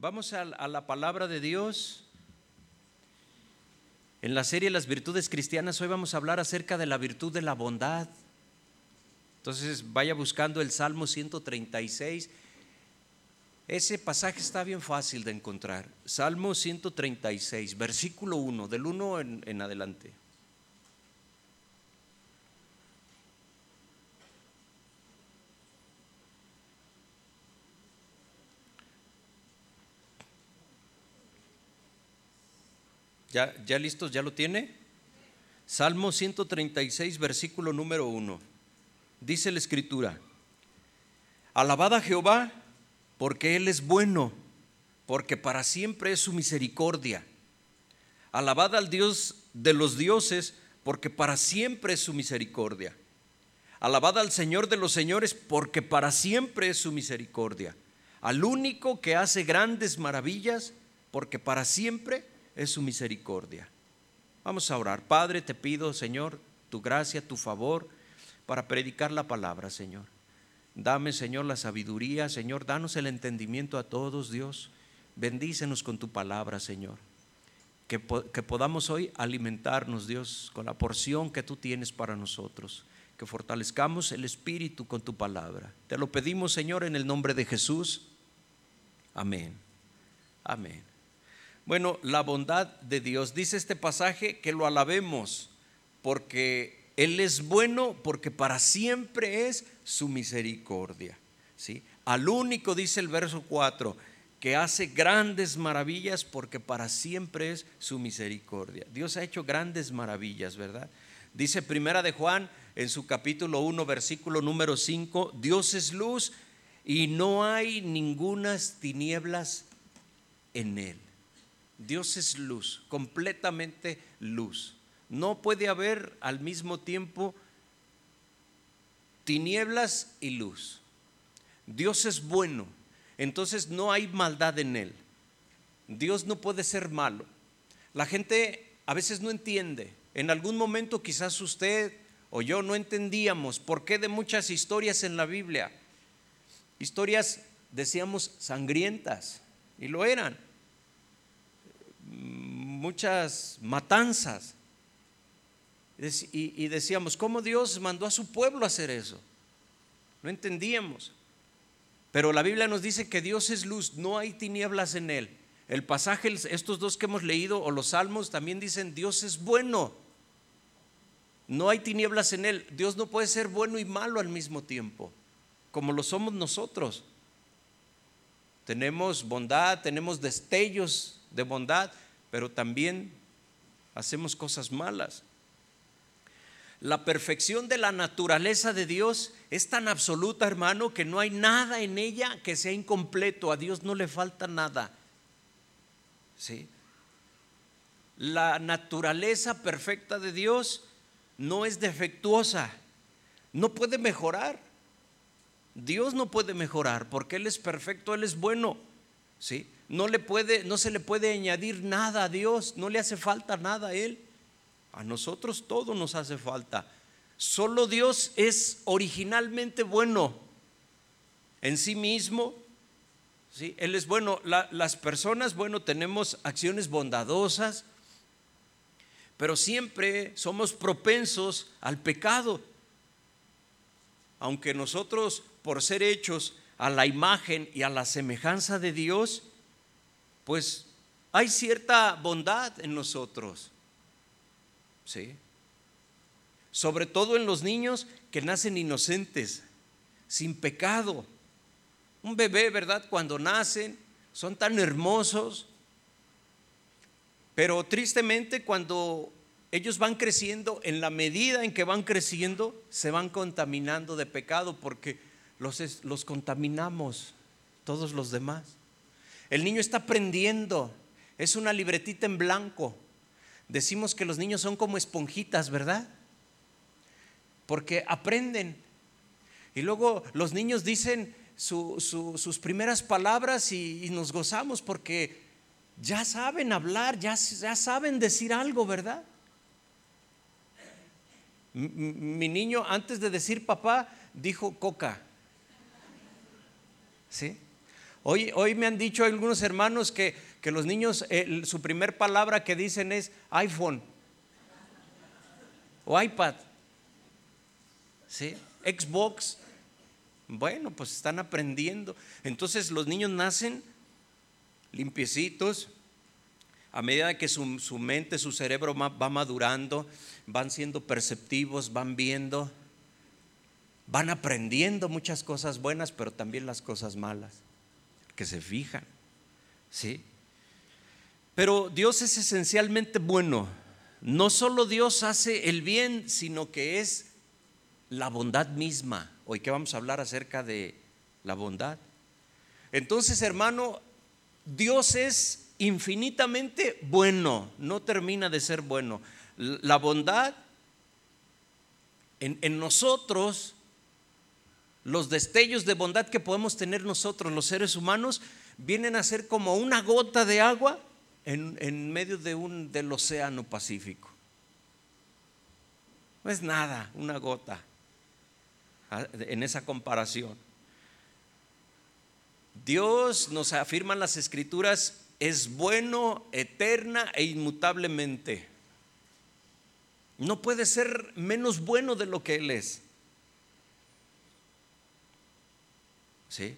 Vamos a, la palabra de Dios. En la serie Las virtudes cristianas hoy vamos a hablar acerca de la virtud de la bondad. Entonces vaya buscando el Salmo 136. Ese pasaje está bien fácil de encontrar. Salmo 136, versículo 1, del 1 en, en adelante. ¿Ya, ¿Ya listos? ¿Ya lo tiene? Salmo 136, versículo número 1. Dice la escritura, alabad a Jehová porque Él es bueno, porque para siempre es su misericordia. Alabad al Dios de los dioses, porque para siempre es su misericordia. Alabad al Señor de los señores, porque para siempre es su misericordia. Al único que hace grandes maravillas, porque para siempre es su misericordia. Vamos a orar. Padre, te pido, Señor, tu gracia, tu favor para predicar la palabra, Señor. Dame, Señor, la sabiduría, Señor, danos el entendimiento a todos, Dios. Bendícenos con tu palabra, Señor. Que, que, podamos hoy alimentarnos, Dios, con la porción que tú tienes para nosotros. Que fortalezcamos el espíritu con tu palabra. Te lo pedimos, Señor, en el nombre de Jesús. Amén. Amén. Bueno, la bondad de Dios. Dice este pasaje que lo alabemos porque Él es bueno, porque para siempre es su misericordia. ¿sí? Al único, dice el verso 4, que hace grandes maravillas porque para siempre es su misericordia. Dios ha hecho grandes maravillas, ¿verdad? Dice Primera de Juan en su capítulo 1, versículo número 5, Dios es luz y no hay ningunas tinieblas en él. Dios es luz, completamente luz. No puede haber al mismo tiempo tinieblas y luz. Dios es bueno, entonces no hay maldad en él. Dios no puede ser malo. La gente a veces no entiende. En algún momento quizás usted o yo no entendíamos por qué de muchas historias en la Biblia. Historias, decíamos, sangrientas, y lo eran muchas matanzas. Y, decíamos, ¿cómo Dios mandó a su pueblo a hacer eso? No entendíamos. Pero la Biblia nos dice que Dios es luz, no hay tinieblas en él. El pasaje, estos dos que hemos leído, o los salmos, también dicen, Dios es bueno. No hay tinieblas en él. Dios no puede ser bueno y malo al mismo tiempo, como lo somos nosotros. Tenemos bondad, tenemos destellos de bondad, pero también hacemos cosas malas. La perfección de la naturaleza de Dios es tan absoluta, hermano, que no hay nada en ella que sea incompleto. A Dios no le falta nada. ¿Sí? La naturaleza perfecta de Dios no es defectuosa, no puede mejorar. Dios no puede mejorar porque Él es perfecto, Él es bueno. ¿Sí? No le puede, no se le puede añadir nada a Dios, no le hace falta nada a Él. A nosotros todo nos hace falta. Solo Dios es originalmente bueno en sí mismo. ¿sí? Él es bueno. las personas, bueno, tenemos acciones bondadosas, pero siempre somos propensos al pecado. Aunque nosotros, por ser hechos a la imagen y a la semejanza de Dios, pues hay cierta bondad en nosotros. ¿Sí? Sobre todo en los niños que nacen inocentes, sin pecado. Un bebé, ¿verdad? Cuando nacen, son tan hermosos, pero tristemente cuando ellos van creciendo, en la medida en que van creciendo, se van contaminando de pecado porque los, los contaminamos todos los demás. El niño está aprendiendo. Es una libretita en blanco. Decimos que los niños son como esponjitas, ¿verdad? Porque aprenden. Y luego los niños dicen sus primeras palabras y, nos gozamos porque ya saben hablar, ya, ya saben decir algo, ¿verdad? Mi niño antes de decir papá dijo coca. ¿Sí? Hoy, hoy me han dicho algunos hermanos que, que los niños, su primer palabra que dicen es iPhone o iPad. ¿Sí? Xbox. Bueno, pues están aprendiendo. Entonces los niños nacen limpiecitos. A medida que su, mente, su cerebro va madurando, van siendo perceptivos, van viendo, van aprendiendo muchas cosas buenas, pero también las cosas malas, que se fijan. ¿Sí? Pero Dios es esencialmente bueno. No solo Dios hace el bien, sino que es la bondad misma. Hoy que vamos a hablar acerca de la bondad. Entonces, hermano, Dios es infinitamente bueno, no termina de ser bueno. La bondad en, en, nosotros, los destellos de bondad que podemos tener nosotros, los seres humanos, vienen a ser como una gota de agua en, medio de un, del océano Pacífico. No es nada, una gota en esa comparación. Dios nos afirma en las escrituras es bueno, eterna e inmutablemente. No puede ser menos bueno de lo que Él es. ¿Sí?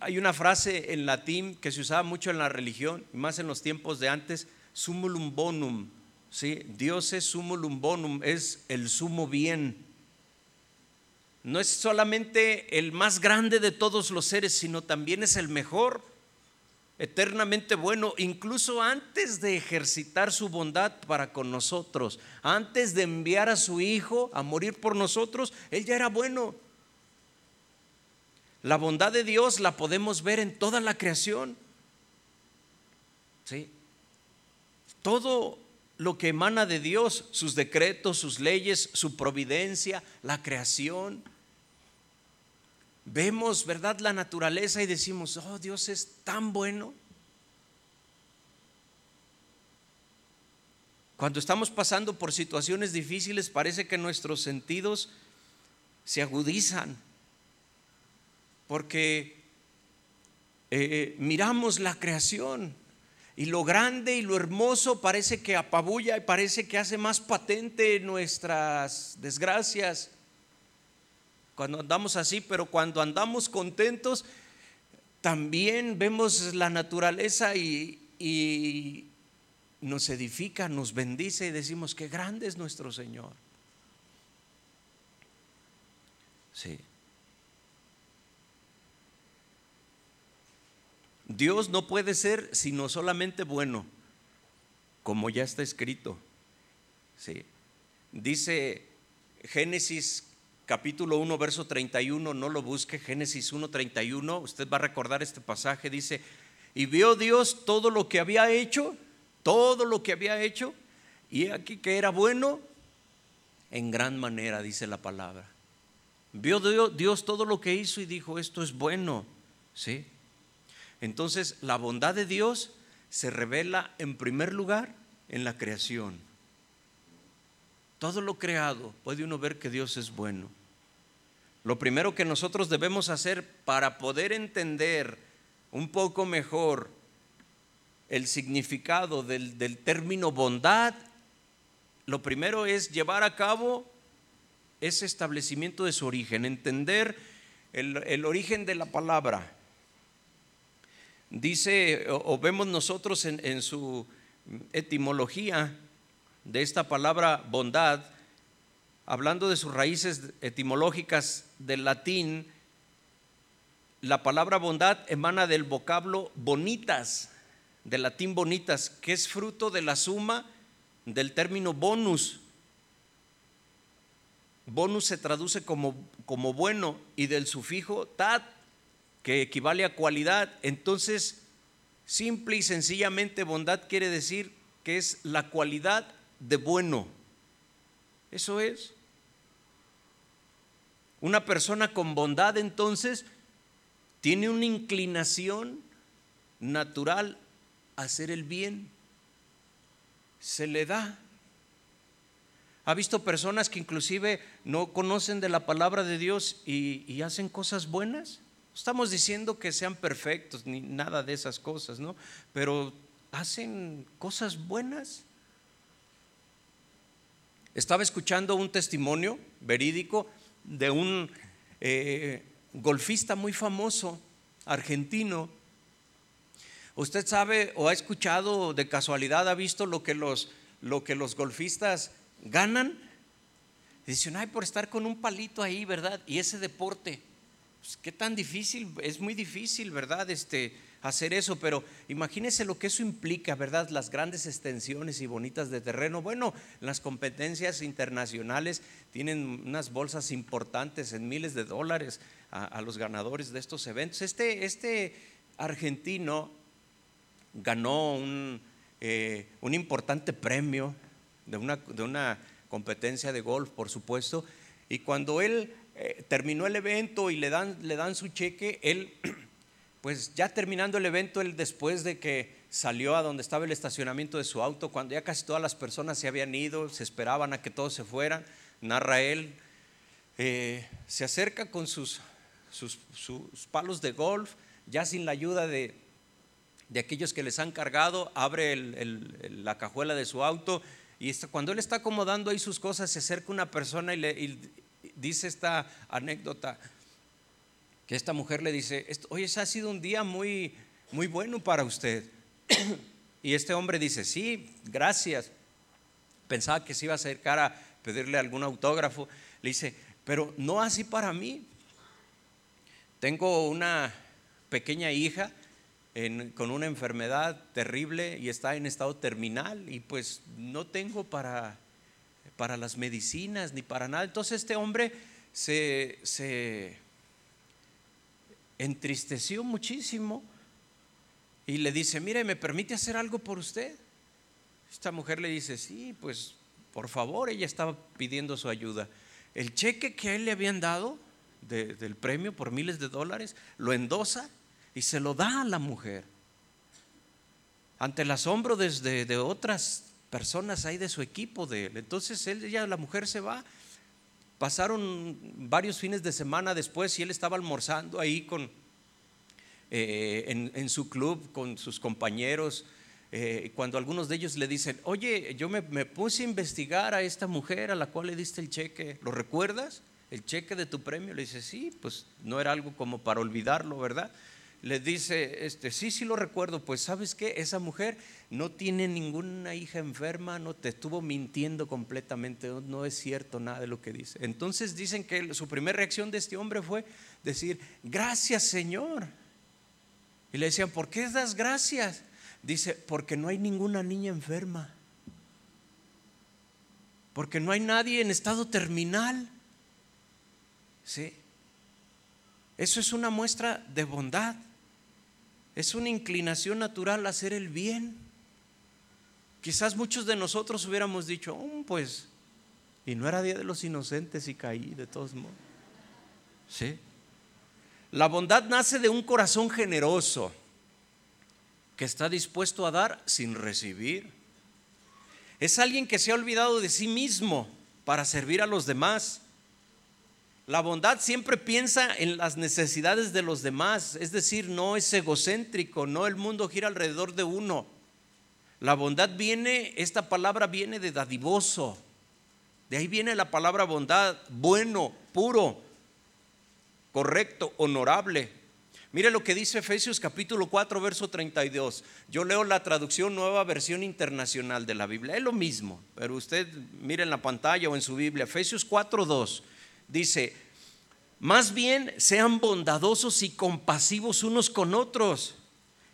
Hay una frase en latín que se usaba mucho en la religión, más en los tiempos de antes, sumulum bonum. ¿sí? Dios es sumulum bonum, es el sumo bien. No es solamente el más grande de todos los seres, sino también es el mejor, eternamente bueno, incluso antes de ejercitar su bondad para con nosotros, antes de enviar a su Hijo a morir por nosotros, Él ya era bueno. La bondad de Dios la podemos ver en toda la creación. ¿Sí? Todo lo que emana de Dios, sus decretos, sus leyes, su providencia, la creación. Vemos, ¿verdad?, la naturaleza y decimos, oh, Dios es tan bueno. Cuando estamos pasando por situaciones difíciles, parece que nuestros sentidos se agudizan porque eh, miramos la creación y lo grande y lo hermoso parece que apabulla y parece que hace más patente nuestras desgracias cuando andamos así, pero cuando andamos contentos, también vemos la naturaleza y, y nos edifica, nos bendice y decimos, qué grande es nuestro Señor. Sí. Dios no puede ser sino solamente bueno, como ya está escrito. Sí. Dice Génesis capítulo 1, verso 31, no lo busque, Génesis 1, 31, usted va a recordar este pasaje, dice, y vio Dios todo lo que había hecho, todo lo que había hecho, y aquí que era bueno en gran manera, dice la palabra. Vio Dios todo lo que hizo y dijo, esto es bueno, ¿sí? Entonces, la bondad de Dios se revela en primer lugar en la creación. Todo lo creado puede uno ver que Dios es bueno. Lo primero que nosotros debemos hacer para poder entender un poco mejor el significado del, término bondad, lo primero es llevar a cabo ese establecimiento de su origen, entender el, el origen de la palabra dice o, vemos nosotros en, su etimología de esta palabra bondad, hablando de sus raíces etimológicas del latín, la palabra bondad emana del vocablo bonitas, del latín bonitas, que es fruto de la suma del término bonus. Bonus se traduce como, como bueno y del sufijo tat, que equivale a cualidad. Entonces, simple y sencillamente bondad quiere decir que es la cualidad de bueno. Eso es. Una persona con bondad entonces tiene una inclinación natural a hacer el bien. Se le da. ¿Ha visto personas que inclusive no conocen de la palabra de Dios y, y hacen cosas buenas? Estamos diciendo que sean perfectos ni nada de esas cosas, ¿no? Pero hacen cosas buenas. Estaba escuchando un testimonio verídico de un eh, golfista muy famoso, argentino. Usted sabe o ha escuchado de casualidad, ha visto lo que los, lo que los golfistas ganan. Dicen, ay, por estar con un palito ahí, ¿verdad? Y ese deporte, pues, qué tan difícil, es muy difícil, ¿verdad? Este, hacer eso, pero imagínese lo que eso implica, ¿verdad? Las grandes extensiones y bonitas de terreno. Bueno, las competencias internacionales tienen unas bolsas importantes en miles de dólares a, los ganadores de estos eventos. Este, este argentino ganó un, eh, un importante premio de una, de una, competencia de golf, por supuesto, y cuando él eh, terminó el evento y le dan, le dan su cheque, él pues ya terminando el evento, él después de que salió a donde estaba el estacionamiento de su auto, cuando ya casi todas las personas se habían ido, se esperaban a que todos se fueran, narra él, eh, se acerca con sus, palos de golf, ya sin la ayuda de, de aquellos que les han cargado, abre la cajuela de su auto y cuando él está acomodando ahí sus cosas, se acerca una persona y, le, y dice esta anécdota que esta mujer le dice, oye, ese ha sido un día muy, muy bueno para usted. y este hombre dice, sí, gracias. Pensaba que se iba a acercar a pedirle algún autógrafo. Le dice, pero no así para mí. Tengo una pequeña hija con una enfermedad terrible y está en estado terminal y pues no tengo para, para las medicinas ni para nada. Entonces este hombre se, se entristeció muchísimo y le dice, mire, ¿me permite hacer algo por usted? Esta mujer le dice, sí, pues por favor, ella estaba pidiendo su ayuda. El cheque que a él le habían dado del premio por miles de dólares, lo endosa y se lo da a la mujer. Ante el asombro de otras personas ahí de su equipo de él. Entonces él, ya la mujer se va Pasaron varios fines de semana después y él estaba almorzando ahí con, eh, en, su club con sus compañeros. Eh, cuando algunos de ellos le dicen, oye, yo me, me, puse a investigar a esta mujer a la cual le diste el cheque, ¿lo recuerdas? El cheque de tu premio. Le dice, sí, pues no era algo como para olvidarlo, ¿verdad? Le dice, este, sí, sí lo recuerdo, pues sabes qué, esa mujer no tiene ninguna hija enferma, no te estuvo mintiendo completamente, no, es cierto nada de lo que dice. Entonces dicen que su primera reacción de este hombre fue decir, gracias Señor. Y le decían, ¿por qué das gracias? Dice, porque no hay ninguna niña enferma, porque no hay nadie en estado terminal. ¿Sí? Eso es una muestra de bondad. Es una inclinación natural hacer el bien. Quizás muchos de nosotros hubiéramos dicho, oh, pues, y no era día de los inocentes y caí de todos modos. ¿Sí? La bondad nace de un corazón generoso que está dispuesto a dar sin recibir. Es alguien que se ha olvidado de sí mismo para servir a los demás. La bondad siempre piensa en las necesidades de los demás, es decir, no es egocéntrico, no el mundo gira alrededor de uno. La bondad viene, esta palabra viene de dadivoso, de ahí viene la palabra bondad, bueno, puro, correcto, honorable. Mire lo que dice Efesios capítulo 4, verso 32. Yo leo la traducción nueva versión internacional de la Biblia. Es lo mismo, pero usted mire en la pantalla o en su Biblia. Efesios 4, 2 dice, más bien sean bondadosos y compasivos unos con otros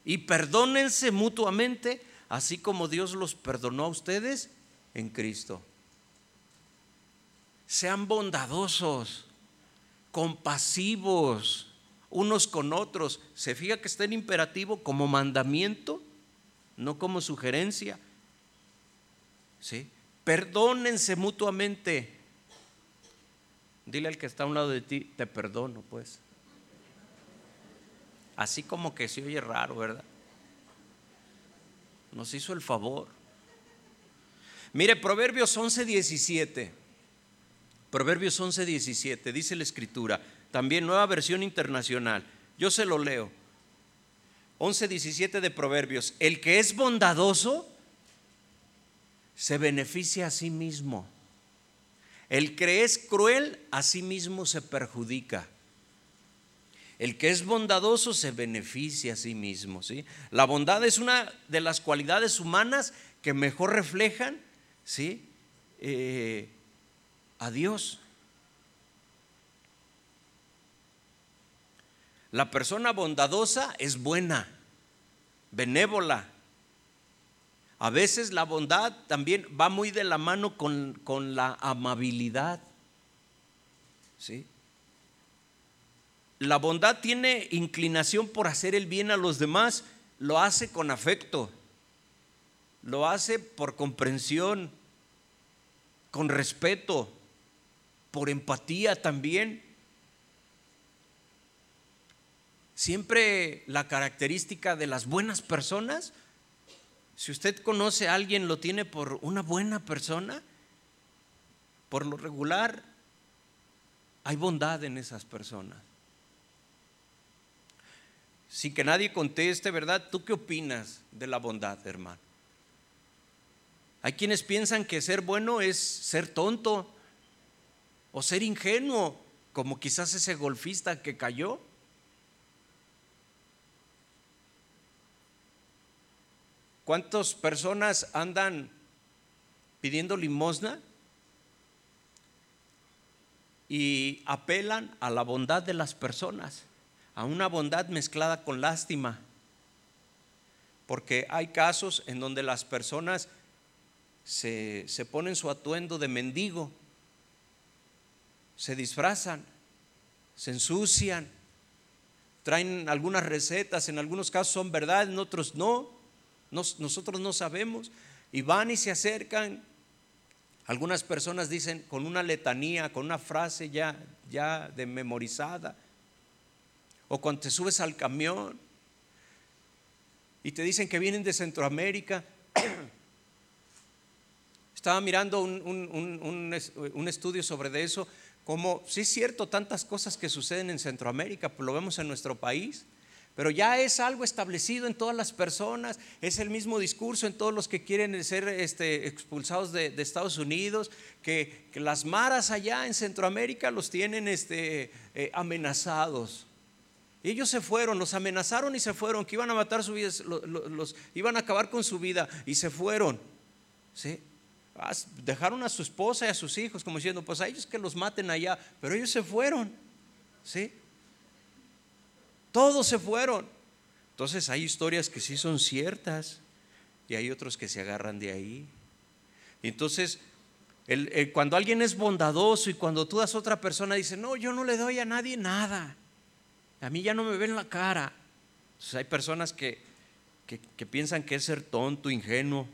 y perdónense mutuamente, así como Dios los perdonó a ustedes en Cristo. Sean bondadosos, compasivos unos con otros. Se fija que está en imperativo como mandamiento, no como sugerencia. ¿Sí? Perdónense mutuamente Dile al que está a un lado de ti, te perdono, pues. Así como que se oye raro, ¿verdad? Nos hizo el favor. Mire, Proverbios 11, 17. Proverbios 11, 17, dice la escritura, también nueva versión internacional. Yo se lo leo. 11, 17 de Proverbios. El que es bondadoso se beneficia a sí mismo. El que es cruel a sí mismo se perjudica. El que es bondadoso se beneficia a sí mismo. ¿sí? La bondad es una de las cualidades humanas que mejor reflejan ¿sí? Eh, a Dios. La persona bondadosa es buena, benévola. A veces la bondad también va muy de la mano con, con la amabilidad. ¿Sí? La bondad tiene inclinación por hacer el bien a los demás, lo hace con afecto, lo hace por comprensión, con respeto, por empatía también. Siempre la característica de las buenas personas, si usted conoce a alguien, lo tiene por una buena persona, por lo regular, hay bondad en esas personas sin que nadie conteste, ¿verdad? ¿Tú qué opinas de la bondad, hermano? Hay quienes piensan que ser bueno es ser tonto o ser ingenuo, como quizás ese golfista que cayó. ¿Cuántas personas andan pidiendo limosna y apelan a la bondad de las personas? a una bondad mezclada con lástima. Porque hay casos en donde las personas se, ponen su atuendo de mendigo, se disfrazan, se ensucian, traen algunas recetas, en algunos casos son verdad, en otros no, nosotros no sabemos, y van y se acercan. Algunas personas dicen con una letanía, con una frase ya, ya de memorizada, o cuando te subes al camión y te dicen que vienen de Centroamérica. Estaba mirando un, estudio sobre eso, como sí es cierto tantas cosas que suceden en Centroamérica, lo vemos en nuestro país, pero ya es algo establecido en todas las personas, es el mismo discurso en todos los que quieren ser este, expulsados de, Estados Unidos, que, las maras allá en Centroamérica los tienen este, eh, amenazados ellos se fueron, los amenazaron y se fueron, que iban a matar su vida, iban a acabar con su vida y se fueron. ¿Sí? Dejaron a su esposa y a sus hijos como diciendo, pues a ellos que los maten allá, pero ellos se fueron. ¿Sí? Todos se fueron. Entonces hay historias que sí son ciertas y hay otros que se agarran de ahí. Entonces, cuando alguien es bondadoso y cuando tú das a otra persona, dice, no, yo no le doy a nadie nada. A mí ya no me ven la cara. hay personas que, piensan que es ser tonto, ingenuo.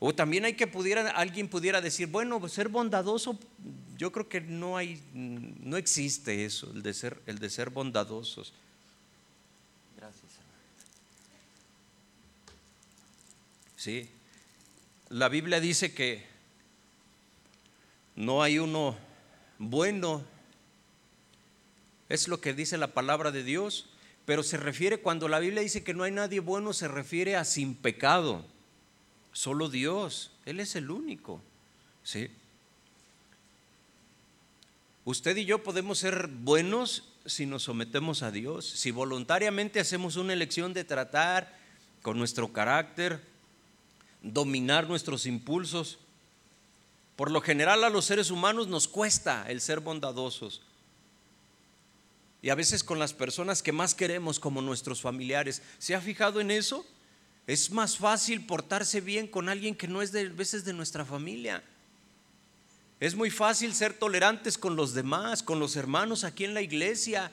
O también hay que pudiera, alguien pudiera decir, bueno, pues ser bondadoso, yo creo que no hay, no existe eso, el el de ser bondadosos. Gracias. Sí, la Biblia dice que no hay uno bueno es lo que dice la palabra de Dios, pero se refiere, cuando la Biblia dice que no hay nadie bueno, se refiere a sin pecado. Solo Dios, Él es el único. ¿sí? Usted y yo podemos ser buenos si nos sometemos a Dios, si voluntariamente hacemos una elección de tratar con nuestro carácter, dominar nuestros impulsos. Por lo general a los seres humanos nos cuesta el ser bondadosos. Y a veces con las personas que más queremos como nuestros familiares. ¿Se ha fijado en eso? Es más fácil portarse bien con alguien que no es de veces de nuestra familia. Es muy fácil ser tolerantes con los demás, con los hermanos aquí en la iglesia.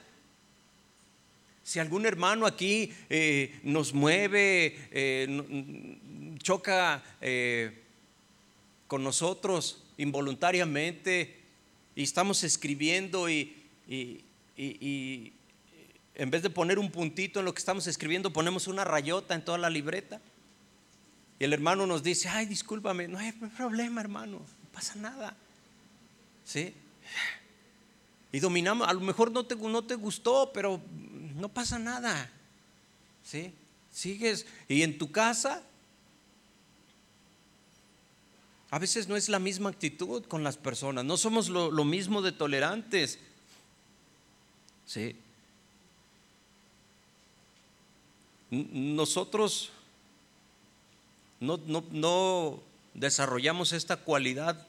Si algún hermano aquí eh, nos mueve, eh, choca eh, con nosotros involuntariamente y estamos escribiendo y, y, en vez de poner un puntito en lo que estamos escribiendo, ponemos una rayota en toda la libreta. Y el hermano nos dice, ay, discúlpame, no hay problema, hermano, no pasa nada. ¿Sí? Y dominamos, a lo mejor no te, no te gustó, pero no pasa nada. ¿Sí? Sigues. Y en tu casa, a veces no es la misma actitud con las personas. No somos lo, lo mismo de tolerantes. ¿Sí? Nosotros no, no, no desarrollamos esta cualidad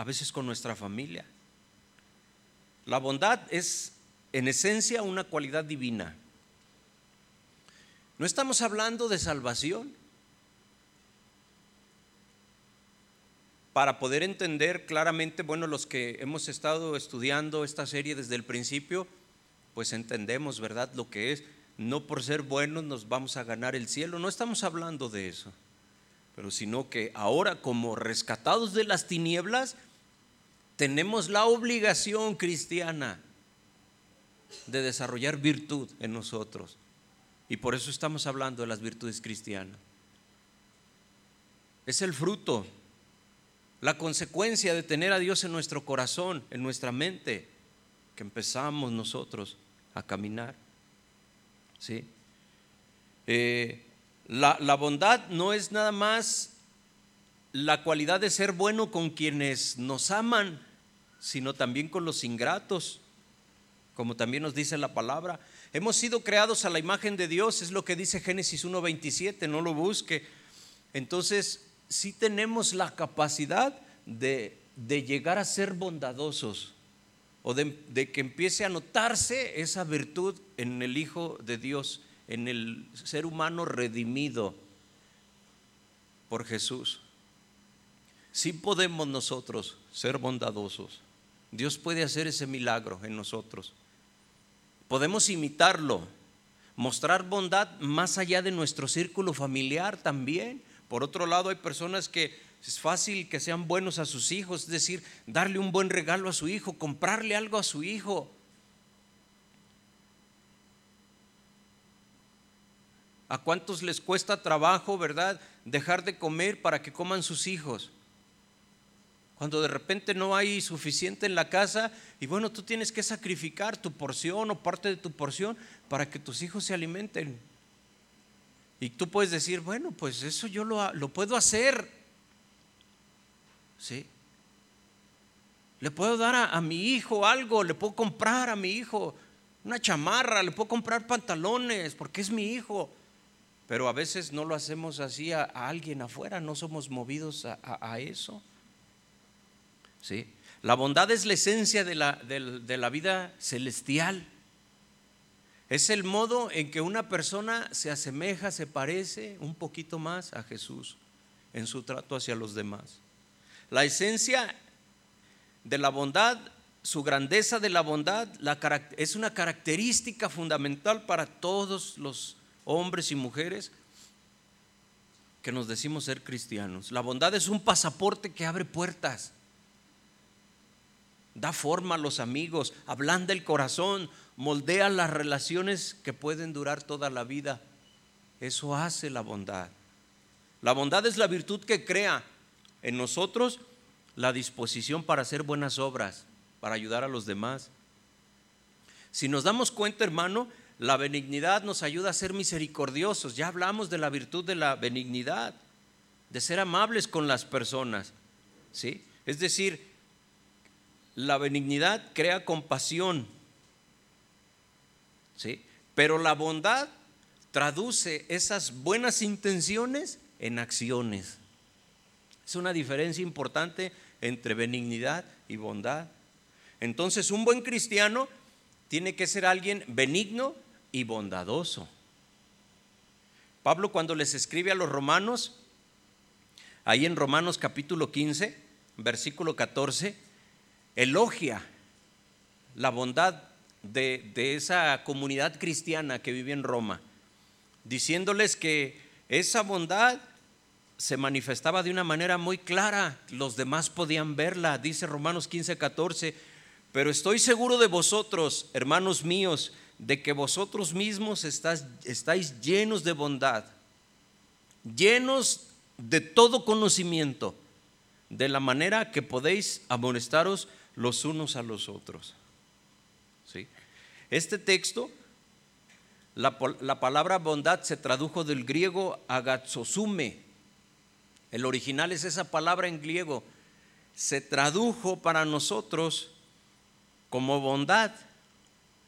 a veces con nuestra familia. La bondad es en esencia una cualidad divina. No estamos hablando de salvación. Para poder entender claramente, bueno, los que hemos estado estudiando esta serie desde el principio, pues entendemos, ¿verdad?, lo que es. No por ser buenos nos vamos a ganar el cielo, no estamos hablando de eso, pero sino que ahora como rescatados de las tinieblas, tenemos la obligación cristiana de desarrollar virtud en nosotros. Y por eso estamos hablando de las virtudes cristianas. Es el fruto, la consecuencia de tener a Dios en nuestro corazón, en nuestra mente, que empezamos nosotros a caminar. ¿Sí? Eh, la, la bondad no es nada más la cualidad de ser bueno con quienes nos aman, sino también con los ingratos, como también nos dice la palabra. Hemos sido creados a la imagen de Dios, es lo que dice Génesis 1.27, no lo busque. Entonces, sí tenemos la capacidad de, llegar a ser bondadosos o de, de, que empiece a notarse esa virtud en el Hijo de Dios, en el ser humano redimido por Jesús. Sí podemos nosotros ser bondadosos. Dios puede hacer ese milagro en nosotros. Podemos imitarlo, mostrar bondad más allá de nuestro círculo familiar también. Por otro lado, hay personas que es fácil que sean buenos a sus hijos, es decir, darle un buen regalo a su hijo, comprarle algo a su hijo. ¿A cuántos les cuesta trabajo, verdad, dejar de comer para que coman sus hijos? Cuando de repente no hay suficiente en la casa y bueno, tú tienes que sacrificar tu porción o parte de tu porción para que tus hijos se alimenten. Y tú puedes decir, bueno, pues eso yo lo, puedo hacer. ¿Sí? Le puedo dar a, mi hijo algo, le puedo comprar a mi hijo una chamarra, le puedo comprar pantalones, porque es mi hijo. Pero a veces no lo hacemos así a, alguien afuera, no somos movidos a eso. ¿Sí? La bondad es la esencia de la, de la vida celestial. Es el modo en que una persona se asemeja, se parece un poquito más a Jesús en su trato hacia los demás. La esencia de la bondad, su grandeza de la bondad, es una característica fundamental para todos los hombres y mujeres que nos decimos ser cristianos. La bondad es un pasaporte que abre puertas da forma a los amigos, ablanda el corazón, moldea las relaciones que pueden durar toda la vida. Eso hace la bondad. La bondad es la virtud que crea en nosotros la disposición para hacer buenas obras, para ayudar a los demás. Si nos damos cuenta, hermano, la benignidad nos ayuda a ser misericordiosos. Ya hablamos de la virtud de la benignidad, de ser amables con las personas. ¿Sí? Es decir, la benignidad crea compasión, ¿sí? Pero la bondad traduce esas buenas intenciones en acciones. Es una diferencia importante entre benignidad y bondad. Entonces, un buen cristiano tiene que ser alguien benigno y bondadoso. Pablo cuando les escribe a los romanos, ahí en Romanos capítulo 15, versículo 14, elogia la bondad de, esa comunidad cristiana que vive en Roma, diciéndoles que esa bondad se manifestaba de una manera muy clara, los demás podían verla, dice Romanos 15, 14, pero estoy seguro de vosotros, hermanos míos, de que vosotros mismos estáis llenos de bondad, llenos de todo conocimiento, de la manera que podéis amonestaros los unos a los otros. ¿Sí? Este texto La, la palabra bondad se tradujo del griego agatsosume. El original es esa palabra en griego. Se tradujo para nosotros como bondad.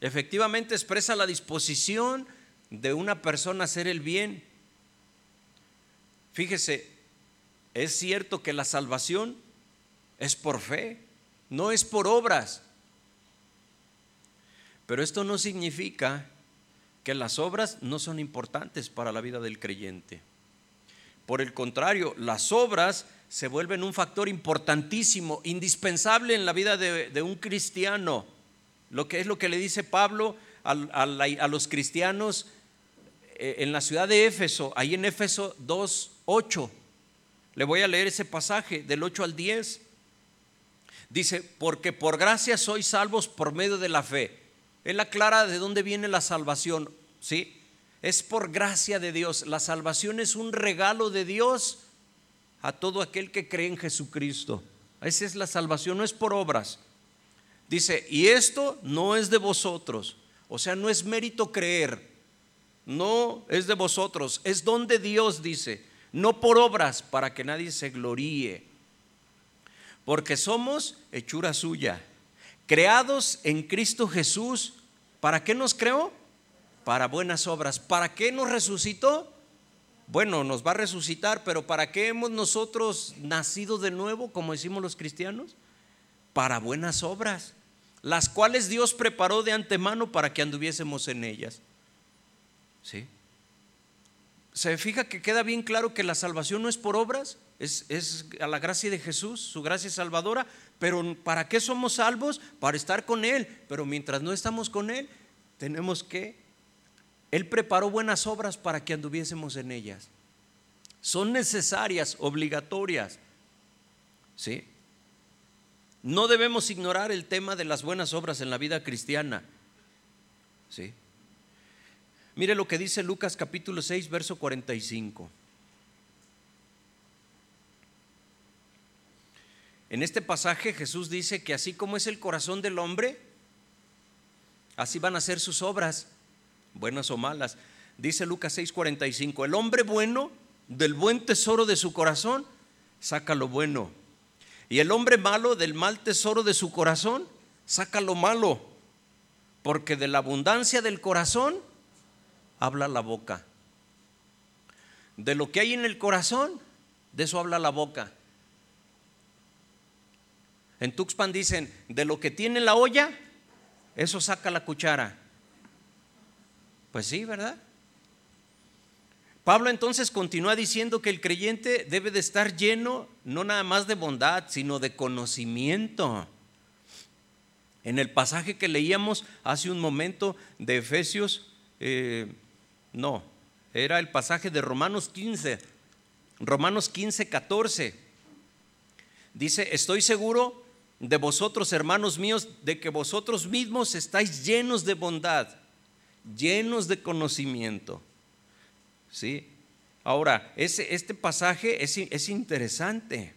Efectivamente expresa la disposición de una persona a hacer el bien. Fíjese, es cierto que la salvación es por fe, no es por obras. Pero esto no significa que las obras no son importantes para la vida del creyente. Por el contrario, las obras se vuelven un factor importantísimo, indispensable en la vida de, un cristiano. Lo que es lo que le dice Pablo a, los cristianos eh, en la ciudad de Éfeso, ahí en Éfeso 2, 8. Le voy a leer ese pasaje del 8 al 10. Dice, porque por gracia sois salvos por medio de la fe. Él aclara de dónde viene la salvación, ¿sí? Es por gracia de Dios. La salvación es un regalo de Dios a todo aquel que cree en Jesucristo. Esa es la salvación, no es por obras. Dice, y esto no es de vosotros, o sea, no es mérito creer, no es de vosotros, es don de Dios, dice, no por obras para que nadie se gloríe, porque somos hechura suya creados en Cristo Jesús. ¿Para qué nos creó? Para buenas obras. ¿Para qué nos resucitó? Bueno, nos va a resucitar, pero ¿para qué hemos nosotros nacido de nuevo, como decimos los cristianos? Para buenas obras, las cuales Dios preparó de antemano para que anduviésemos en ellas. ¿Sí? ¿Se fija que queda bien claro que la salvación no es por obras? Es, es a la gracia de Jesús, su gracia salvadora, pero ¿para qué somos salvos? Para estar con Él. Pero mientras no estamos con Él, tenemos que... Él preparó buenas obras para que anduviésemos en ellas. Son necesarias, obligatorias. ¿Sí? No debemos ignorar el tema de las buenas obras en la vida cristiana. ¿Sí? Mire lo que dice Lucas capítulo 6, verso 45. En este pasaje Jesús dice que así como es el corazón del hombre, así van a ser sus obras, buenas o malas. Dice Lucas 6:45, el hombre bueno del buen tesoro de su corazón saca lo bueno. Y el hombre malo del mal tesoro de su corazón saca lo malo. Porque de la abundancia del corazón habla la boca. De lo que hay en el corazón, de eso habla la boca. En Tuxpan dicen, de lo que tiene la olla, eso saca la cuchara. Pues sí, ¿verdad? Pablo entonces continúa diciendo que el creyente debe de estar lleno no nada más de bondad, sino de conocimiento. En el pasaje que leíamos hace un momento de Efesios, eh, no, era el pasaje de Romanos 15, Romanos 15, 14. Dice, estoy seguro de vosotros, hermanos míos, de que vosotros mismos estáis llenos de bondad, llenos de conocimiento. ¿Sí? Ahora, ese, este pasaje es, es interesante.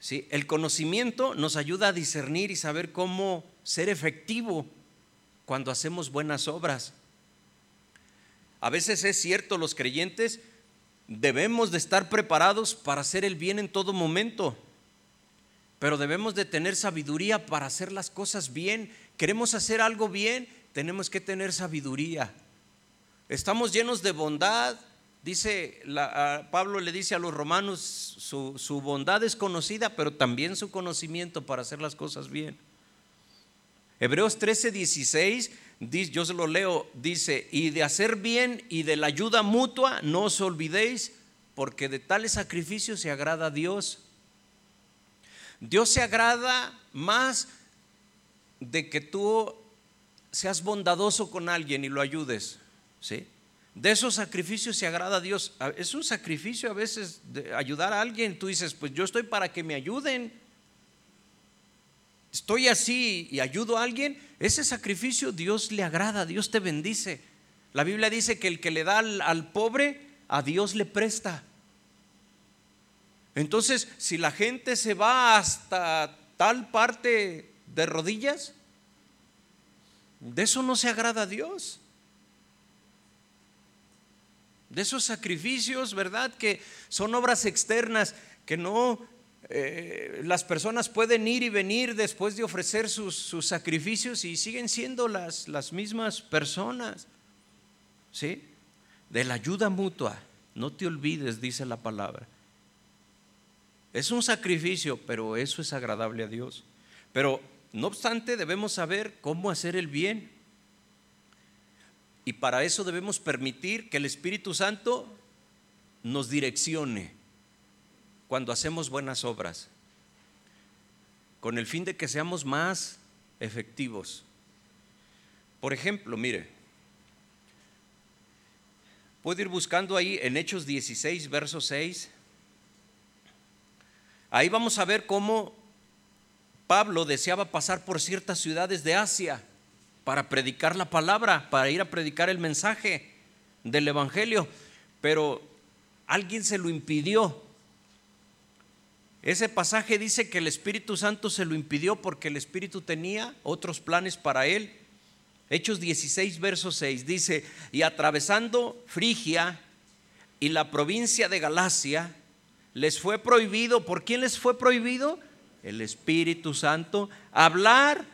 ¿Sí? El conocimiento nos ayuda a discernir y saber cómo ser efectivo cuando hacemos buenas obras. A veces es cierto, los creyentes debemos de estar preparados para hacer el bien en todo momento pero debemos de tener sabiduría para hacer las cosas bien. Queremos hacer algo bien, tenemos que tener sabiduría. Estamos llenos de bondad. Dice Pablo le dice a los romanos, su, su bondad es conocida, pero también su conocimiento para hacer las cosas bien. Hebreos 13, 16, yo se lo leo, dice, y de hacer bien y de la ayuda mutua, no os olvidéis, porque de tales sacrificios se agrada a Dios. Dios se agrada más de que tú seas bondadoso con alguien y lo ayudes. ¿sí? De esos sacrificios se agrada a Dios. Es un sacrificio a veces de ayudar a alguien. Tú dices, pues yo estoy para que me ayuden. Estoy así y ayudo a alguien. Ese sacrificio Dios le agrada, Dios te bendice. La Biblia dice que el que le da al, al pobre, a Dios le presta. Entonces, si la gente se va hasta tal parte de rodillas, de eso no se agrada a Dios. de esos sacrificios, ¿verdad? Que son obras externas, que no eh, las personas pueden ir y venir después de ofrecer sus, sacrificios y siguen siendo las, las mismas personas. ¿Sí? De la ayuda mutua, no te olvides, dice la palabra. Es un sacrificio, pero eso es agradable a Dios. Pero no obstante, debemos saber cómo hacer el bien. Y para eso debemos permitir que el Espíritu Santo nos direccione cuando hacemos buenas obras, con el fin de que seamos más efectivos. Por ejemplo, mire, puedo ir buscando ahí en Hechos 16, verso 6. Ahí vamos a ver cómo Pablo deseaba pasar por ciertas ciudades de Asia para predicar la palabra, para ir a predicar el mensaje del Evangelio, pero alguien se lo impidió. Ese pasaje dice que el Espíritu Santo se lo impidió porque el Espíritu tenía otros planes para él. Hechos 16, verso 6 dice, y atravesando Frigia y la provincia de Galacia, les fue prohibido, ¿por quién les fue prohibido? El Espíritu Santo, hablar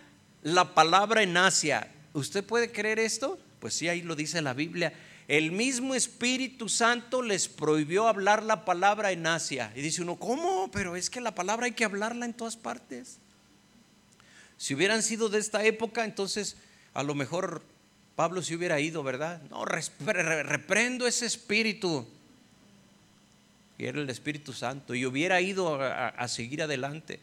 la palabra en Asia. ¿Usted puede creer esto? Pues sí, ahí lo dice la Biblia. El mismo Espíritu Santo les prohibió hablar la palabra en Asia. Y dice uno, ¿cómo? Pero es que la palabra hay que hablarla en todas partes. Si hubieran sido de esta época, entonces a lo mejor Pablo se hubiera ido, ¿verdad? No, reprendo ese espíritu y era el Espíritu Santo, y hubiera ido a, seguir adelante.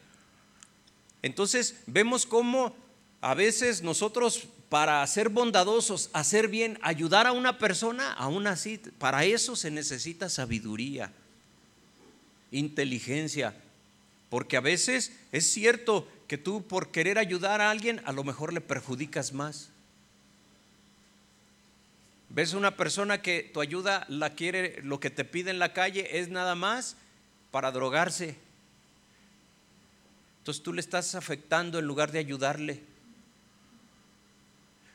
Entonces vemos cómo a veces nosotros para ser bondadosos, hacer bien, ayudar a una persona, aún así, para eso se necesita sabiduría, inteligencia, porque a veces es cierto que tú por querer ayudar a alguien a lo mejor le perjudicas más. Ves una persona que tu ayuda la quiere, lo que te pide en la calle es nada más para drogarse. Entonces tú le estás afectando en lugar de ayudarle.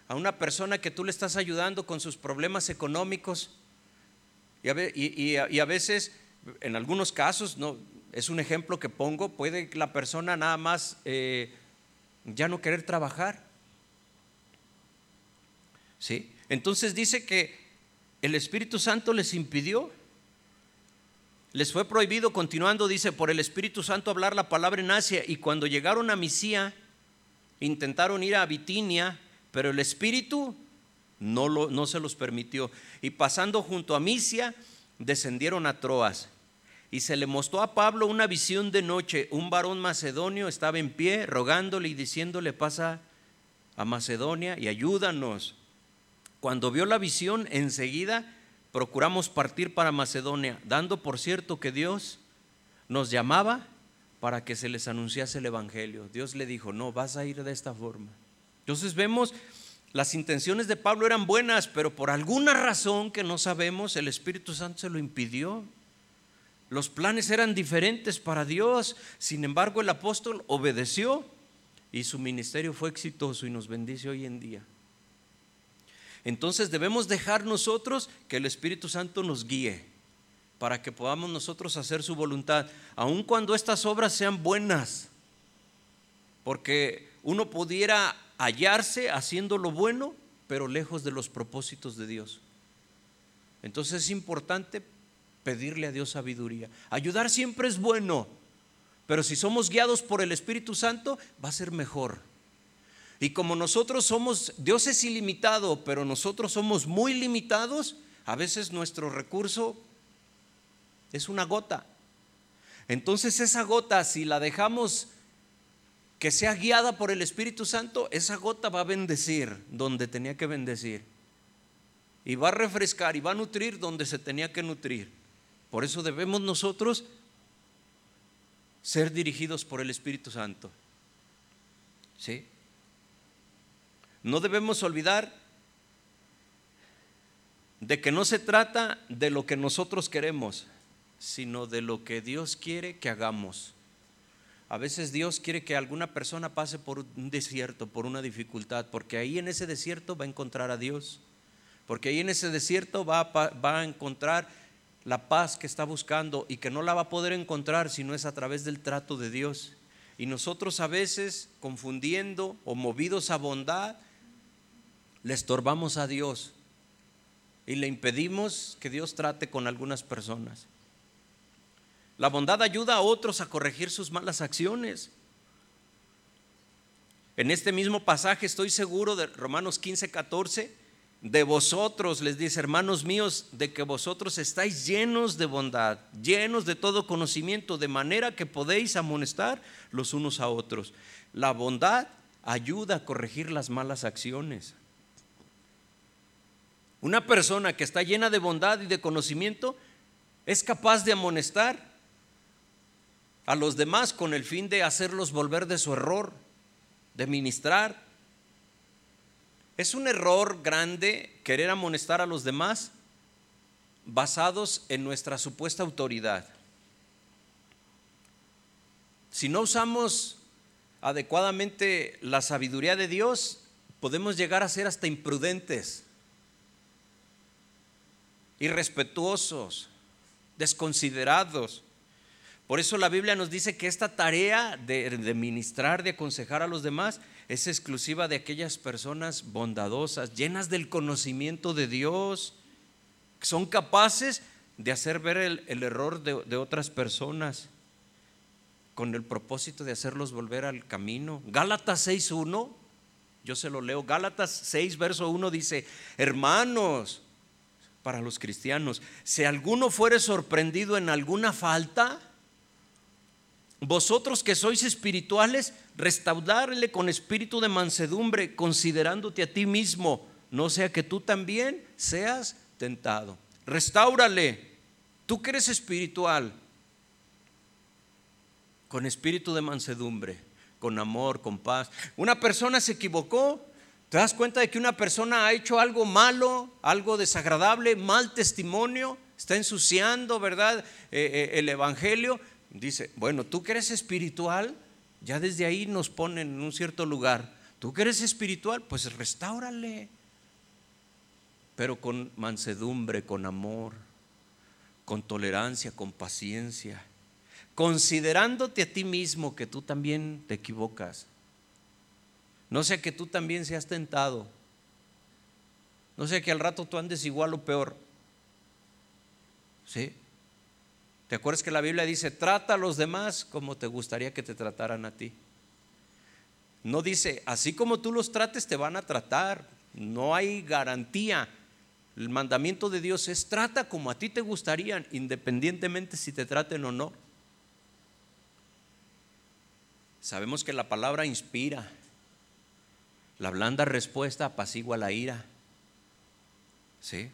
A una persona que tú le estás ayudando con sus problemas económicos y a, veces, en algunos casos, no, es un ejemplo que pongo, puede la persona nada más eh, ya no querer trabajar. ¿Sí? Entonces dice que el Espíritu Santo les impidió, les fue prohibido, continuando, dice, por el Espíritu Santo hablar la palabra en Asia. Y cuando llegaron a Misía, intentaron ir a Bitinia, pero el Espíritu no, lo, no se los permitió. Y pasando junto a Misia, descendieron a Troas. Y se le mostró a Pablo una visión de noche. Un varón macedonio estaba en pie, rogándole y diciéndole, pasa a Macedonia y ayúdanos. Cuando vio la visión, enseguida procuramos partir para Macedonia, dando por cierto que Dios nos llamaba para que se les anunciase el Evangelio. Dios le dijo, no, vas a ir de esta forma. Entonces vemos, las intenciones de Pablo eran buenas, pero por alguna razón que no sabemos, el Espíritu Santo se lo impidió. Los planes eran diferentes para Dios, sin embargo el apóstol obedeció y su ministerio fue exitoso y nos bendice hoy en día. Entonces debemos dejar nosotros que el Espíritu Santo nos guíe para que podamos nosotros hacer su voluntad, aun cuando estas obras sean buenas, porque uno pudiera hallarse haciendo lo bueno, pero lejos de los propósitos de Dios. Entonces es importante pedirle a Dios sabiduría. Ayudar siempre es bueno, pero si somos guiados por el Espíritu Santo, va a ser mejor. Y como nosotros somos, Dios es ilimitado, pero nosotros somos muy limitados, a veces nuestro recurso es una gota. Entonces esa gota, si la dejamos que sea guiada por el Espíritu Santo, esa gota va a bendecir donde tenía que bendecir. Y va a refrescar y va a nutrir donde se tenía que nutrir. Por eso debemos nosotros ser dirigidos por el Espíritu Santo. ¿Sí? No debemos olvidar de que no se trata de lo que nosotros queremos, sino de lo que Dios quiere que hagamos. A veces Dios quiere que alguna persona pase por un desierto, por una dificultad, porque ahí en ese desierto va a encontrar a Dios. porque ahí en ese desierto va a, encontrar la paz que está buscando y que no la va a poder encontrar si no es a través del trato de Dios. Y nosotros a veces, confundiendo o movidos a bondad, le estorbamos a Dios y le impedimos que Dios trate con algunas personas. La bondad ayuda a otros a corregir sus malas acciones. En este mismo pasaje estoy seguro de Romanos 15, 14, de vosotros, les dice, hermanos míos, de que vosotros estáis llenos de bondad, llenos de todo conocimiento, de manera que podéis amonestar los unos a otros. La bondad ayuda a corregir las malas acciones. Una persona que está llena de bondad y de conocimiento es capaz de amonestar a los demás con el fin de hacerlos volver de su error, de ministrar, es un error grande querer amonestar a los demás basados en nuestra supuesta autoridad. Si no usamos adecuadamente la sabiduría de Dios, podemos llegar a ser hasta imprudentes, irrespetuosos, desconsiderados. Por eso la Biblia nos dice que esta tarea de, ministrar, de aconsejar a los demás, es exclusiva de aquellas personas bondadosas, llenas del conocimiento de Dios, que son capaces de hacer ver el, error de, de otras personas con el propósito de hacerlos volver al camino. Gálatas 6.1, yo se lo leo, Gálatas 6, verso 1 dice, hermanos, para los cristianos, si alguno fuere sorprendido en alguna falta, vosotros que sois espirituales, restaurarle con espíritu de mansedumbre, considerándote a ti mismo, no sea que tú también seas tentado. Restáurale, tú que eres espiritual, con espíritu de mansedumbre, con amor, con paz. Una persona se equivocó, te das cuenta de que una persona ha hecho algo malo, algo desagradable, mal testimonio, está ensuciando, ¿verdad? Eh, eh, el Evangelio dice, bueno, tú que eres espiritual, ya desde ahí nos ponen en un cierto lugar. Tú que eres espiritual, pues restáurale, pero con mansedumbre, con amor, con tolerancia, con paciencia, considerándote a ti mismo que tú también te equivocas. No sea que tú también seas tentado. No sea que al rato tú andes igual o peor. ¿Sí? ¿Te acuerdas que la Biblia dice, trata a los demás como te gustaría que te trataran a ti? No dice, así como tú los trates, te van a tratar. No hay garantía. El mandamiento de Dios es, trata como a ti te gustarían, independientemente si te traten o no. Sabemos que la palabra inspira. La blanda respuesta apacigua la ira. ¿Sí?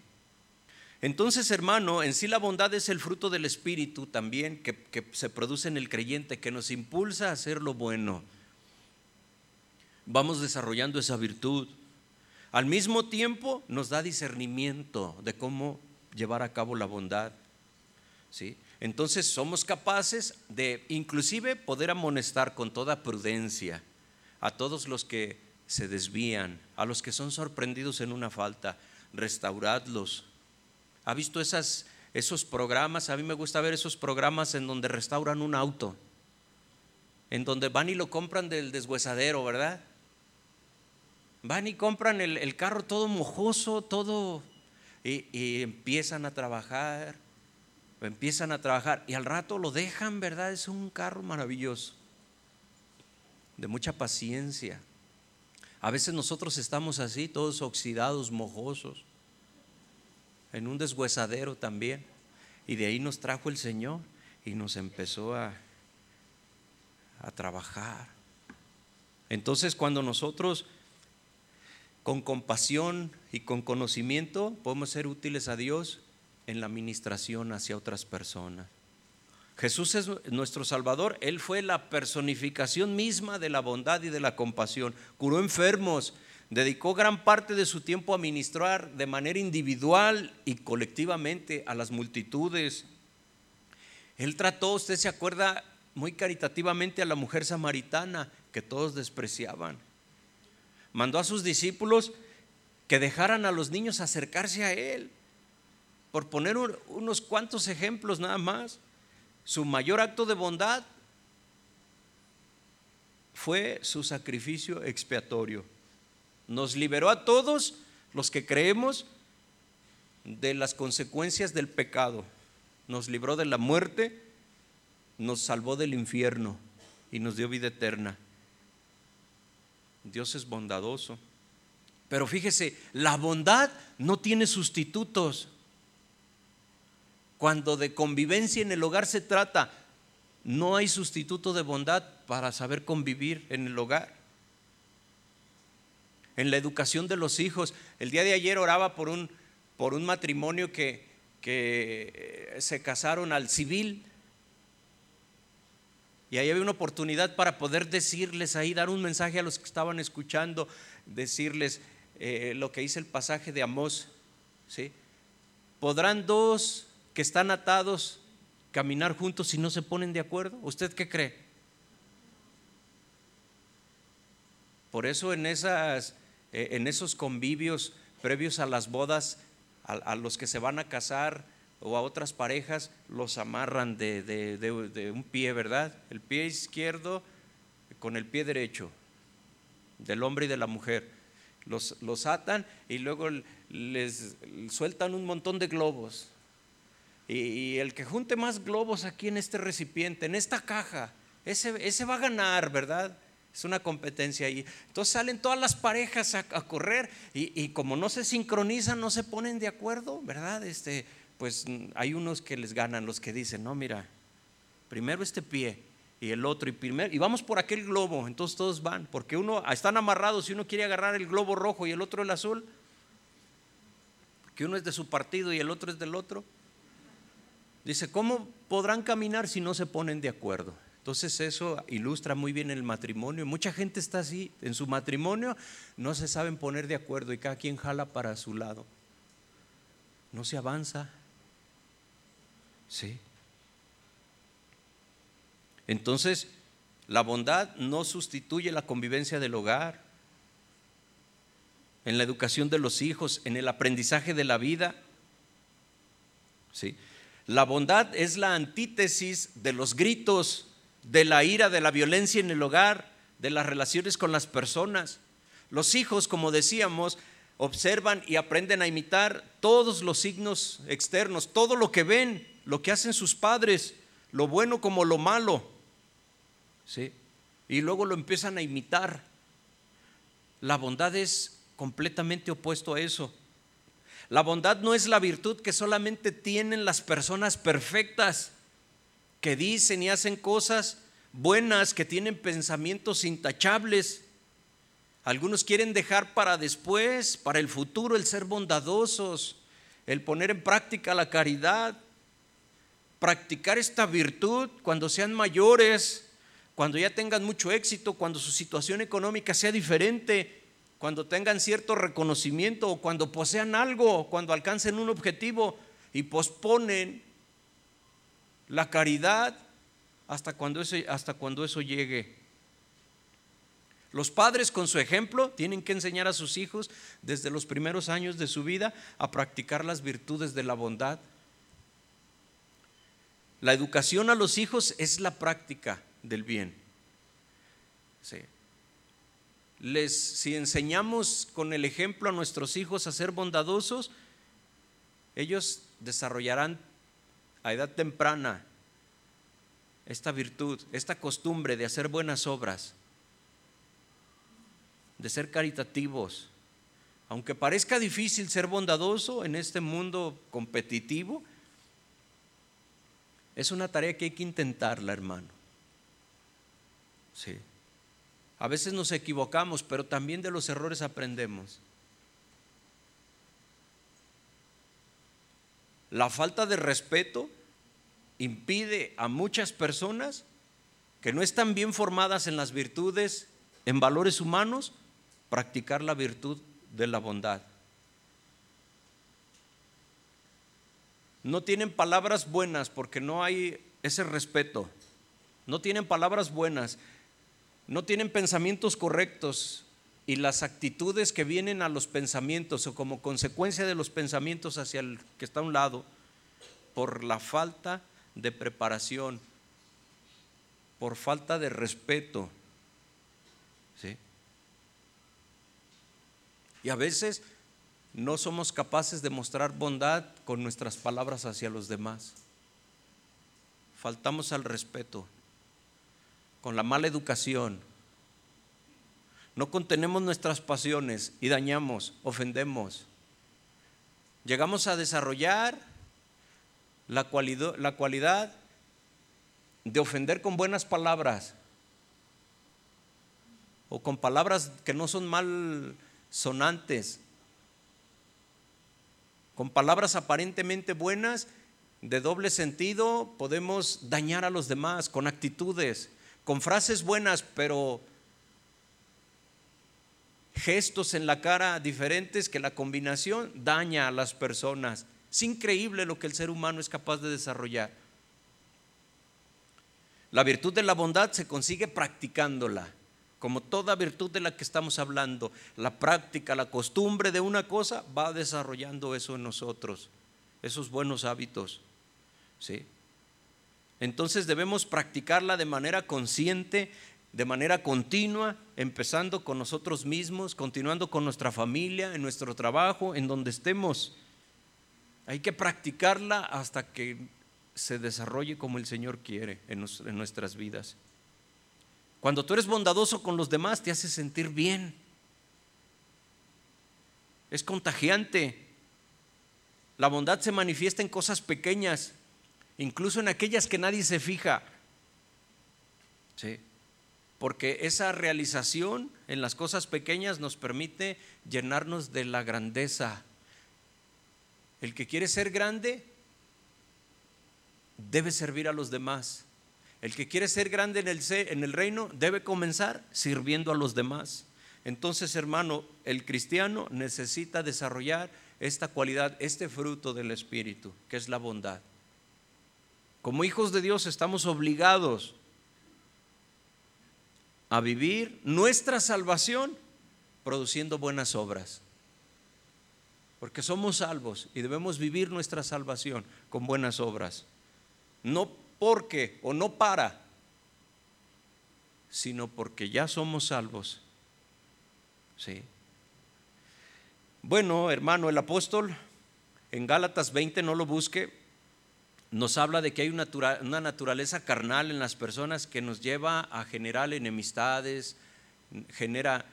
Entonces, hermano, en sí la bondad es el fruto del Espíritu también que, se produce en el creyente, que nos impulsa a hacer lo bueno. Vamos desarrollando esa virtud. Al mismo tiempo nos da discernimiento de cómo llevar a cabo la bondad. ¿sí? Entonces somos capaces de inclusive poder amonestar con toda prudencia a todos los que se desvían, a los que son sorprendidos en una falta, restauradlos, ¿Ha visto esos programas? A mí me gusta ver esos programas en donde restauran un auto, en donde van y lo compran del deshuesadero, ¿verdad? Van y compran el, carro todo mojoso, todo, y empiezan a trabajar, empiezan a trabajar, y al rato lo dejan, ¿verdad? Es un carro maravilloso, de mucha paciencia. A veces nosotros estamos así, todos oxidados, mojosos en un deshuesadero también. Y de ahí nos trajo el Señor y nos empezó a, a trabajar. Entonces cuando nosotros con compasión y con conocimiento podemos ser útiles a Dios en la administración hacia otras personas. Jesús es nuestro Salvador, Él fue la personificación misma de la bondad y de la compasión. Curó enfermos, Dedicó gran parte de su tiempo a ministrar de manera individual y colectivamente a las multitudes. Él trató, usted se acuerda, muy caritativamente a la mujer samaritana que todos despreciaban. Mandó a sus discípulos que dejaran a los niños acercarse a Él. Por poner unos cuantos ejemplos nada más, su mayor acto de bondad fue su sacrificio expiatorio. Nos liberó a todos los que creemos de las consecuencias del pecado. Nos libró de la muerte, nos salvó del infierno y nos dio vida eterna. Dios es bondadoso. Pero fíjese, la bondad no tiene sustitutos. Cuando de convivencia en el hogar se trata, no hay sustituto de bondad para saber convivir en el hogar. En la educación de los hijos. El día de ayer oraba por un, por un matrimonio que, que se casaron al civil. Y ahí había una oportunidad para poder decirles ahí, dar un mensaje a los que estaban escuchando, decirles, eh, lo que dice el pasaje de Amós. ¿sí? ¿Podrán dos que están atados caminar juntos si no se ponen de acuerdo? ¿Usted qué cree? Por eso en, esas, eh, en esos convivios previos a las bodas, a, los que se van a casar o a otras parejas, los amarran de, de un pie, ¿verdad? El pie izquierdo con el pie derecho, del hombre y de la mujer los, atan y luego les sueltan un montón de globos. Y, el que junte más globos aquí en este recipiente, en esta caja, ese, ese va a ganar, ¿verdad? Es una competencia ahí. Entonces salen todas las parejas a, correr y, como no se sincronizan, no se ponen de acuerdo, ¿verdad? Este, pues hay unos que les ganan, los que dicen, no, mira, primero este pie, y el otro y primero y vamos por aquel globo, entonces todos van, porque uno están amarrados y uno quiere agarrar el globo rojo y el otro el azul, que uno es de su partido y el otro es del otro. Dice, ¿cómo podrán caminar si no se ponen de acuerdo? Entonces eso ilustra muy bien el matrimonio. Mucha gente está así, en su matrimonio no se saben poner de acuerdo y cada quien jala para su lado. No se avanza. Sí. Entonces, la bondad no sustituye la convivencia del hogar, en la educación de los hijos, en el aprendizaje de la vida. ¿Sí? La bondad es la antítesis de los gritos, de la ira, de la violencia en el hogar, de las relaciones con las personas. Los hijos, como decíamos, observan y aprenden a imitar todos los signos externos, todo lo que ven, lo que hacen sus padres, lo bueno como lo malo. ¿sí? Y luego lo empiezan a imitar. La bondad es completamente opuesto a eso. La bondad no es la virtud que solamente tienen las personas perfectas, que dicen y hacen cosas buenas, que tienen pensamientos intachables. Algunos quieren dejar para después, para el futuro, el ser bondadosos, el poner en práctica la caridad, practicar esta virtud cuando sean mayores, cuando ya tengan mucho éxito, cuando su situación económica sea diferente, cuando tengan cierto reconocimiento o cuando posean algo, cuando alcancen un objetivo y posponen la caridad hasta cuando eso, hasta cuando eso llegue. Los padres con su ejemplo tienen que enseñar a sus hijos desde los primeros años de su vida a practicar las virtudes de la bondad. La educación a los hijos es la práctica del bien. Les, si enseñamos con el ejemplo a nuestros hijos a ser bondadosos, ellos desarrollarán a edad temprana esta virtud, esta costumbre de hacer buenas obras, de ser caritativos. Aunque parezca difícil ser bondadoso en este mundo competitivo, es una tarea que hay que intentarla, hermano. Sí. A veces nos equivocamos, pero también de los errores aprendemos. La falta de respeto impide a muchas personas que no están bien formadas en las virtudes, en valores humanos, practicar la virtud de la bondad. No tienen palabras buenas porque no hay ese respeto. No tienen palabras buenas no tienen pensamientos correctos y las actitudes que vienen a los pensamientos o como consecuencia de los pensamientos hacia el que está a un lado por la falta de preparación, por falta de respeto. ¿sí? Y a veces no somos capaces de mostrar bondad con nuestras palabras hacia los demás. Faltamos al respeto, con la mala educación, no contenemos nuestras pasiones y dañamos, ofendemos. Llegamos a desarrollar la cualidad, de ofender con buenas palabras o con palabras que no son mal sonantes, con palabras aparentemente buenas, de doble sentido, podemos dañar a los demás con actitudes, con frases buenas, pero gestos en la cara diferentes que la combinación daña a las personas. Es increíble lo que el ser humano es capaz de desarrollar. La virtud de la bondad se consigue practicándola, como toda virtud de la que estamos hablando. La práctica, la costumbre de una cosa va desarrollando eso en nosotros, esos buenos hábitos. ¿sí? Entonces debemos practicarla de manera consciente de manera continua, empezando con nosotros mismos, continuando con nuestra familia, en nuestro trabajo, en donde estemos. Hay que practicarla hasta que se desarrolle como el Señor quiere en, nuestras vidas. Cuando tú eres bondadoso con los demás, te hace sentir bien. Es contagiante. La bondad se manifiesta en cosas pequeñas, incluso en aquellas que nadie se fija. Sí porque esa realización en las cosas pequeñas nos permite llenarnos de la grandeza. El que quiere ser grande debe servir a los demás. El que quiere ser grande en el, en el reino debe comenzar sirviendo a los demás. Entonces, hermano, el cristiano necesita desarrollar esta cualidad, este fruto del Espíritu, que es la bondad. Como hijos de Dios estamos obligados a vivir nuestra salvación produciendo buenas obras. Porque somos salvos y debemos vivir nuestra salvación con buenas obras. No porque o no para, sino porque ya somos salvos. Sí. Bueno, hermano, el apóstol en Gálatas 20 no lo busque, nos habla de que hay una, naturaleza carnal en las personas que nos lleva a generar enemistades, genera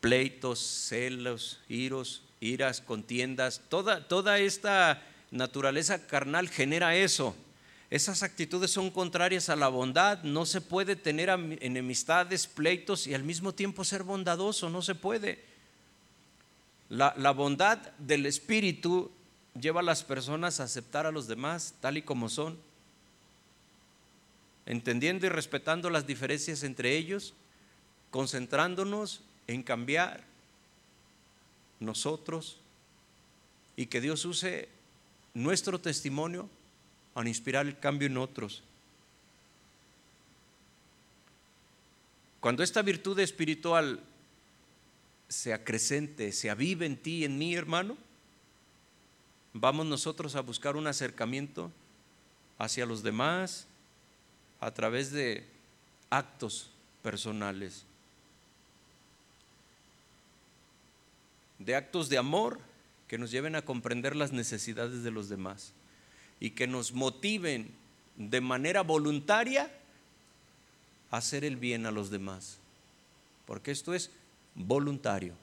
pleitos, celos, iros, iras, contiendas. Toda, esta naturaleza carnal genera eso. Esas actitudes son contrarias a la bondad. No se puede tener enemistades, pleitos y al mismo tiempo ser bondadoso. No se puede. La, la bondad del Espíritu lleva a las personas a aceptar a los demás tal y como son, entendiendo y respetando las diferencias entre ellos, concentrándonos en cambiar nosotros y que Dios use nuestro testimonio para inspirar el cambio en otros. Cuando esta virtud espiritual se acrecente, se avive en ti en mí, hermano, vamos nosotros a buscar un acercamiento hacia los demás a través de actos personales, de actos de amor que nos lleven a comprender las necesidades de los demás y que nos motiven de manera voluntaria a hacer el bien a los demás, porque esto es voluntario.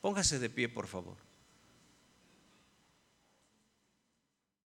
Póngase de pie, por favor.